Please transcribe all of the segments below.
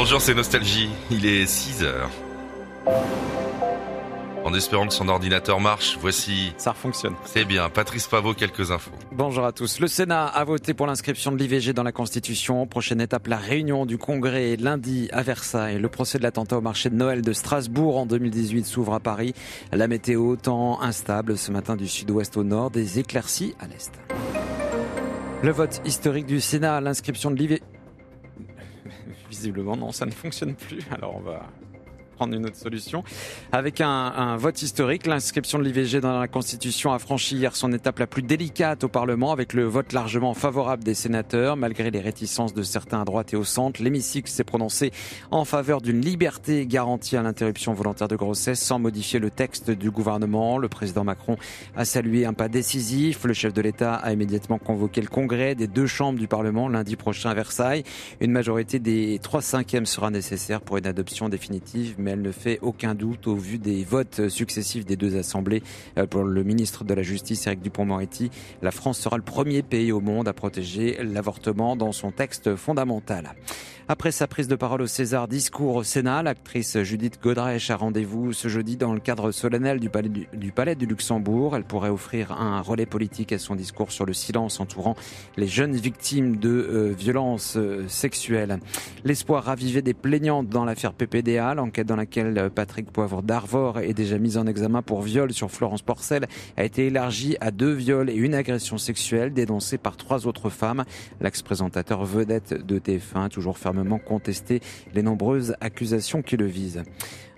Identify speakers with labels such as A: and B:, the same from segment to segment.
A: Bonjour, c'est Nostalgie. Il est 6 heures. En espérant que son ordinateur marche, voici.
B: Ça fonctionne.
A: C'est bien. Patrice Pavot, quelques infos.
B: Bonjour à tous. Le Sénat a voté pour l'inscription de l'IVG dans la Constitution. Prochaine étape, la réunion du Congrès lundi à Versailles. Le procès de l'attentat au marché de Noël de Strasbourg en 2018 s'ouvre à Paris. La météo, temps instable ce matin du sud-ouest au nord, des éclaircies à l'est. Le vote historique du Sénat à l'inscription de l'IVG. Visiblement, non, ça ne fonctionne plus. Alors on va prendre une autre solution. Avec un, un vote historique, l'inscription de l'IVG dans la Constitution a franchi hier son étape la plus délicate au Parlement avec le vote largement favorable des sénateurs. Malgré les réticences de certains à droite et au centre, l'hémicycle s'est prononcé en faveur d'une liberté garantie à l'interruption volontaire de grossesse sans modifier le texte du gouvernement. Le président Macron a salué un pas décisif. Le chef de l'État a immédiatement convoqué le congrès des deux chambres du Parlement lundi prochain à Versailles. Une majorité des trois cinquièmes sera nécessaire pour une adoption définitive, elle ne fait aucun doute au vu des votes successifs des deux assemblées. Euh, Pour le ministre de la Justice, Éric Dupont-Moretti, la France sera le premier pays au monde à protéger l'avortement dans son texte fondamental. Après sa prise de parole au César, discours au Sénat, l'actrice Judith Godrèche a rendez-vous ce jeudi dans le cadre solennel du palais du, du palais du Luxembourg. Elle pourrait offrir un relais politique à son discours sur le silence entourant les jeunes victimes de euh, violences euh, sexuelles. L'espoir ravivé des plaignantes dans l'affaire PPDA, l'enquête dans laquelle euh, Patrick Poivre d'Arvor est déjà mis en examen pour viol sur Florence Porcel a été élargie à deux viols et une agression sexuelle dénoncée par trois autres femmes. L'ex-présentateur vedette de TF1 toujours fermement contesté les nombreuses accusations qui le visent.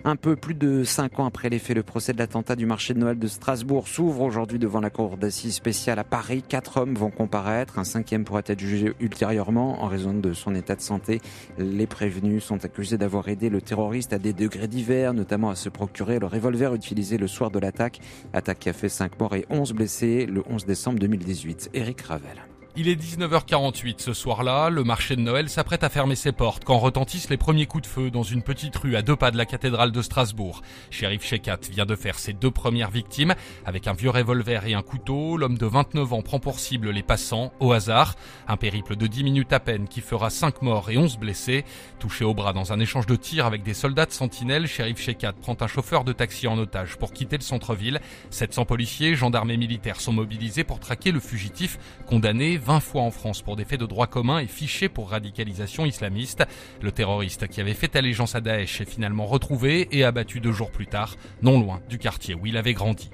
B: Un peu plus de cinq ans après les faits, le procès de l'attentat du marché de Noël de Strasbourg s'ouvre aujourd'hui devant la cour d'assises spéciale à Paris. Quatre hommes vont comparaître. Un cinquième pourrait être jugé ultérieurement en raison de son état de santé. Les prévenus sont accusés d'avoir aidé le terroriste à des degrés divers, notamment à se procurer le revolver utilisé le soir de l'attaque. Attaque qui a fait cinq morts et 11 blessés le 11 décembre 2018. Eric Ravel.
C: Il est 19h48 ce soir-là, le marché de Noël s'apprête à fermer ses portes quand retentissent les premiers coups de feu dans une petite rue à deux pas de la cathédrale de Strasbourg. Shérif Shekat vient de faire ses deux premières victimes. Avec un vieux revolver et un couteau, l'homme de 29 ans prend pour cible les passants au hasard. Un périple de 10 minutes à peine qui fera 5 morts et 11 blessés. Touché au bras dans un échange de tirs avec des soldats de sentinelle, Shérif Shekat prend un chauffeur de taxi en otage pour quitter le centre-ville. 700 policiers, gendarmes et militaires sont mobilisés pour traquer le fugitif condamné 20 fois en France pour des faits de droit commun et fiché pour radicalisation islamiste. Le terroriste qui avait fait allégeance à Daesh est finalement retrouvé et abattu deux jours plus tard, non loin du quartier où il avait grandi.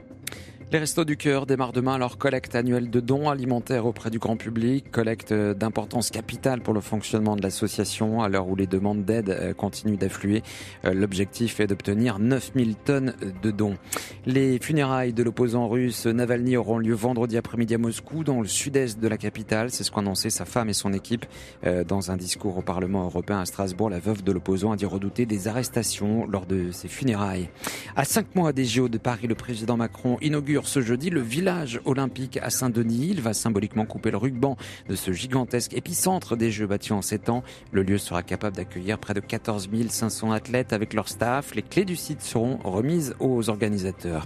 B: Les Restos du Cœur démarrent demain leur collecte annuelle de dons alimentaires auprès du grand public, collecte d'importance capitale pour le fonctionnement de l'association à l'heure où les demandes d'aide euh, continuent d'affluer. Euh, L'objectif est d'obtenir 9000 tonnes de dons. Les funérailles de l'opposant russe Navalny auront lieu vendredi après-midi à Moscou, dans le sud-est de la capitale. C'est ce qu'ont annoncé sa femme et son équipe euh, dans un discours au Parlement européen à Strasbourg. La veuve de l'opposant a dit redouter des arrestations lors de ses funérailles. À cinq mois des JO de Paris, le président Macron inaugure ce jeudi le village olympique à Saint-Denis. Il va symboliquement couper le ruban de ce gigantesque épicentre des Jeux bâtis en sept ans. Le lieu sera capable d'accueillir près de 14 500 athlètes avec leur staff. Les clés du site seront remises aux organisateurs.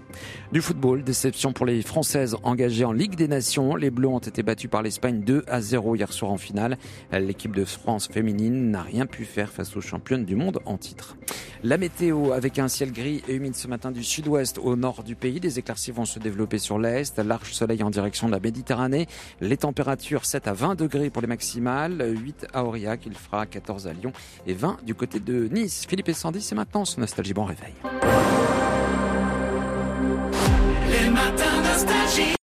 B: Du football, déception pour les Françaises engagées en Ligue des Nations. Les Bleus ont été battus par l'Espagne 2 à 0 hier soir en finale. L'équipe de France féminine n'a rien pu faire face aux championnes du monde en titre. La météo avec un ciel gris et humide ce matin du sud-ouest au nord du pays. Des éclaircies vont se développer sur l'est. Large soleil en direction de la Méditerranée. Les températures 7 à 20 degrés pour les maximales. 8 à Aurillac. Il fera 14 à Lyon et 20 du côté de Nice. Philippe et Sandy, c'est maintenant ce Nostalgie Bon Réveil.